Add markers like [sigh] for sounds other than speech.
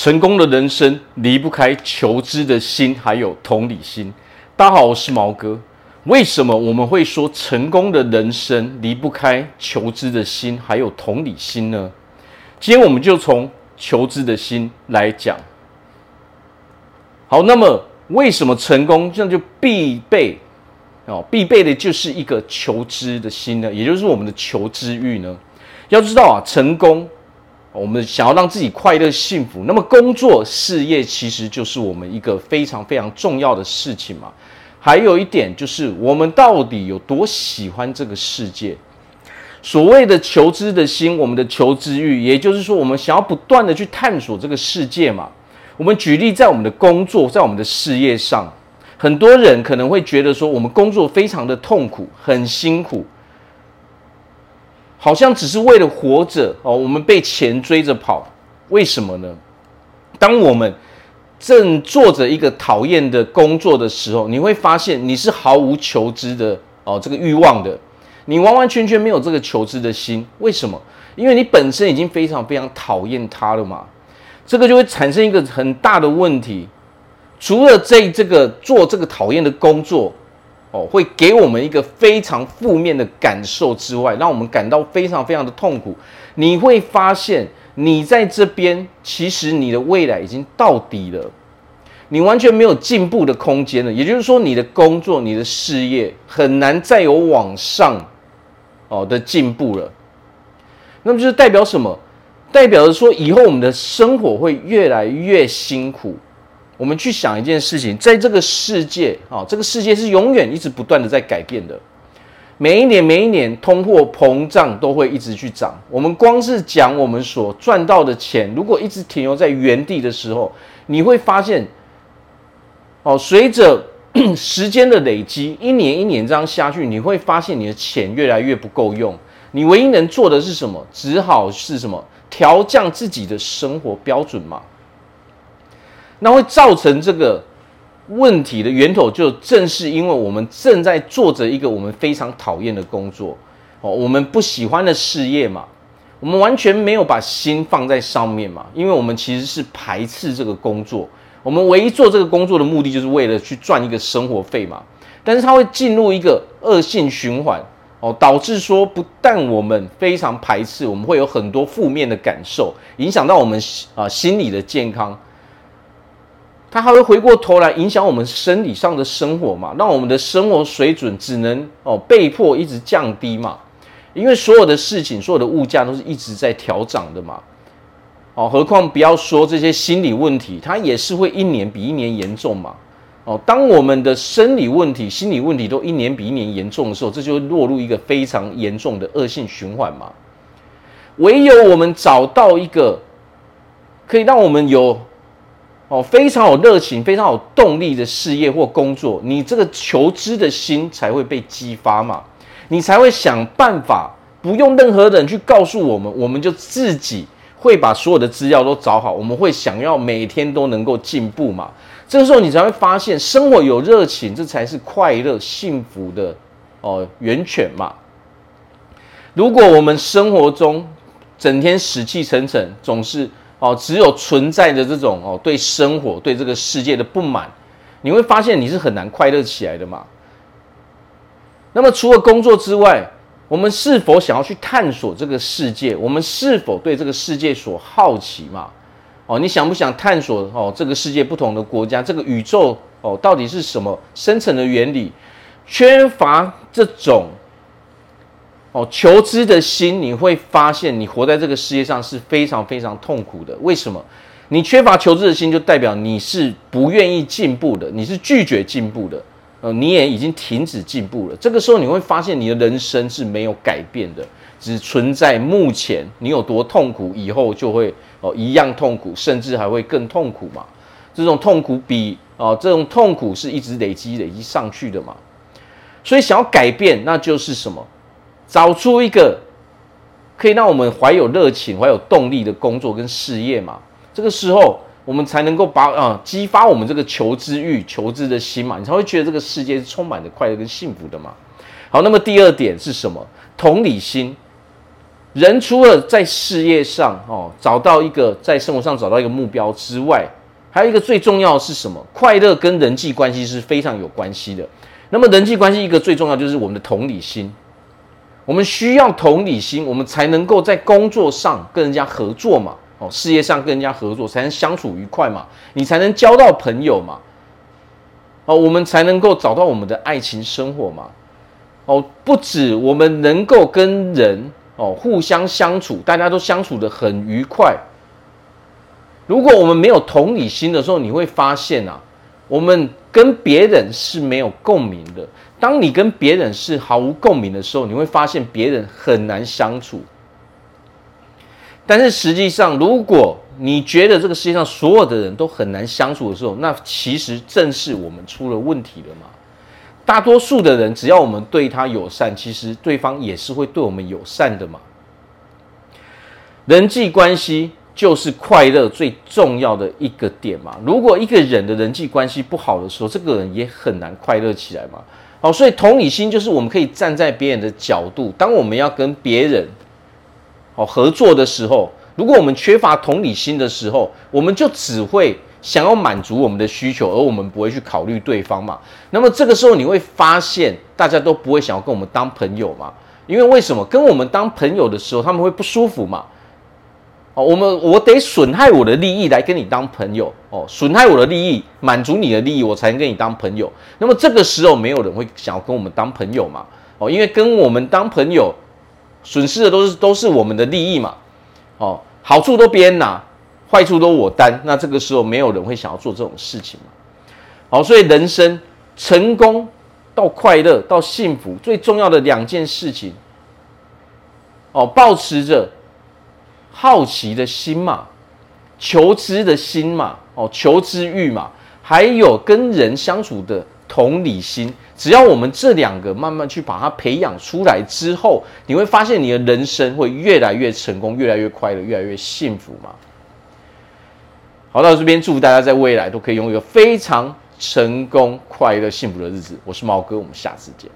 成功的人生离不开求知的心，还有同理心。大家好，我是毛哥。为什么我们会说成功的人生离不开求知的心，还有同理心呢？今天我们就从求知的心来讲。好，那么为什么成功这样就必备哦？必备的就是一个求知的心呢？也就是我们的求知欲呢？要知道啊，成功。我们想要让自己快乐幸福，那么工作事业其实就是我们一个非常非常重要的事情嘛。还有一点就是，我们到底有多喜欢这个世界？所谓的求知的心，我们的求知欲，也就是说，我们想要不断的去探索这个世界嘛。我们举例，在我们的工作，在我们的事业上，很多人可能会觉得说，我们工作非常的痛苦，很辛苦。好像只是为了活着哦，我们被钱追着跑，为什么呢？当我们正做着一个讨厌的工作的时候，你会发现你是毫无求知的哦，这个欲望的，你完完全全没有这个求知的心。为什么？因为你本身已经非常非常讨厌它了嘛。这个就会产生一个很大的问题，除了在这个做这个讨厌的工作。哦，会给我们一个非常负面的感受之外，让我们感到非常非常的痛苦。你会发现，你在这边，其实你的未来已经到底了，你完全没有进步的空间了。也就是说，你的工作、你的事业很难再有往上哦的进步了。那么就是代表什么？代表着说，以后我们的生活会越来越辛苦。我们去想一件事情，在这个世界啊，这个世界是永远一直不断的在改变的。每一年，每一年，通货膨胀都会一直去涨。我们光是讲我们所赚到的钱，如果一直停留在原地的时候，你会发现，哦，随着 [clears throat] 时间的累积，一年一年这样下去，你会发现你的钱越来越不够用。你唯一能做的是什么？只好是什么？调降自己的生活标准嘛。那会造成这个问题的源头，就正是因为我们正在做着一个我们非常讨厌的工作，哦，我们不喜欢的事业嘛，我们完全没有把心放在上面嘛，因为我们其实是排斥这个工作，我们唯一做这个工作的目的就是为了去赚一个生活费嘛，但是它会进入一个恶性循环，哦，导致说不但我们非常排斥，我们会有很多负面的感受，影响到我们啊心理的健康。它还会回过头来影响我们生理上的生活嘛，让我们的生活水准只能哦被迫一直降低嘛，因为所有的事情、所有的物价都是一直在调涨的嘛，哦，何况不要说这些心理问题，它也是会一年比一年严重嘛，哦，当我们的生理问题、心理问题都一年比一年严重的时候，这就会落入一个非常严重的恶性循环嘛。唯有我们找到一个可以让我们有。哦，非常有热情、非常有动力的事业或工作，你这个求知的心才会被激发嘛，你才会想办法，不用任何人去告诉我们，我们就自己会把所有的资料都找好，我们会想要每天都能够进步嘛。这个时候你才会发现，生活有热情，这才是快乐、幸福的哦源泉嘛。如果我们生活中整天死气沉沉，总是。哦，只有存在着这种哦，对生活、对这个世界的不满，你会发现你是很难快乐起来的嘛。那么除了工作之外，我们是否想要去探索这个世界？我们是否对这个世界所好奇嘛？哦，你想不想探索哦？这个世界不同的国家，这个宇宙哦，到底是什么深层的原理？缺乏这种。哦，求知的心，你会发现你活在这个世界上是非常非常痛苦的。为什么？你缺乏求知的心，就代表你是不愿意进步的，你是拒绝进步的。呃，你也已经停止进步了。这个时候，你会发现你的人生是没有改变的，只存在目前你有多痛苦，以后就会哦一样痛苦，甚至还会更痛苦嘛。这种痛苦比哦这种痛苦是一直累积累积上去的嘛。所以想要改变，那就是什么？找出一个可以让我们怀有热情、怀有动力的工作跟事业嘛，这个时候我们才能够把啊激发我们这个求知欲、求知的心嘛，你才会觉得这个世界是充满着快乐跟幸福的嘛。好，那么第二点是什么？同理心。人除了在事业上哦找到一个在生活上找到一个目标之外，还有一个最重要的是什么？快乐跟人际关系是非常有关系的。那么人际关系一个最重要就是我们的同理心。我们需要同理心，我们才能够在工作上跟人家合作嘛，哦，事业上跟人家合作才能相处愉快嘛，你才能交到朋友嘛，哦，我们才能够找到我们的爱情生活嘛，哦，不止我们能够跟人哦互相相处，大家都相处得很愉快。如果我们没有同理心的时候，你会发现啊，我们跟别人是没有共鸣的。当你跟别人是毫无共鸣的时候，你会发现别人很难相处。但是实际上，如果你觉得这个世界上所有的人都很难相处的时候，那其实正是我们出了问题了嘛。大多数的人，只要我们对他友善，其实对方也是会对我们友善的嘛。人际关系就是快乐最重要的一个点嘛。如果一个人的人际关系不好的时候，这个人也很难快乐起来嘛。好，所以同理心就是我们可以站在别人的角度，当我们要跟别人好合作的时候，如果我们缺乏同理心的时候，我们就只会想要满足我们的需求，而我们不会去考虑对方嘛。那么这个时候你会发现，大家都不会想要跟我们当朋友嘛，因为为什么？跟我们当朋友的时候，他们会不舒服嘛。哦，我们我得损害我的利益来跟你当朋友哦，损害我的利益，满足你的利益，我才能跟你当朋友。那么这个时候，没有人会想要跟我们当朋友嘛？哦，因为跟我们当朋友，损失的都是都是我们的利益嘛。哦，好处都别人拿，坏处都我担。那这个时候，没有人会想要做这种事情嘛。好，所以人生成功到快乐到幸福，最重要的两件事情，哦，保持着。好奇的心嘛，求知的心嘛，哦，求知欲嘛，还有跟人相处的同理心，只要我们这两个慢慢去把它培养出来之后，你会发现你的人生会越来越成功，越来越快乐，越来越幸福嘛。好，到这边祝福大家在未来都可以拥有一个非常成功、快乐、幸福的日子。我是毛哥，我们下次见。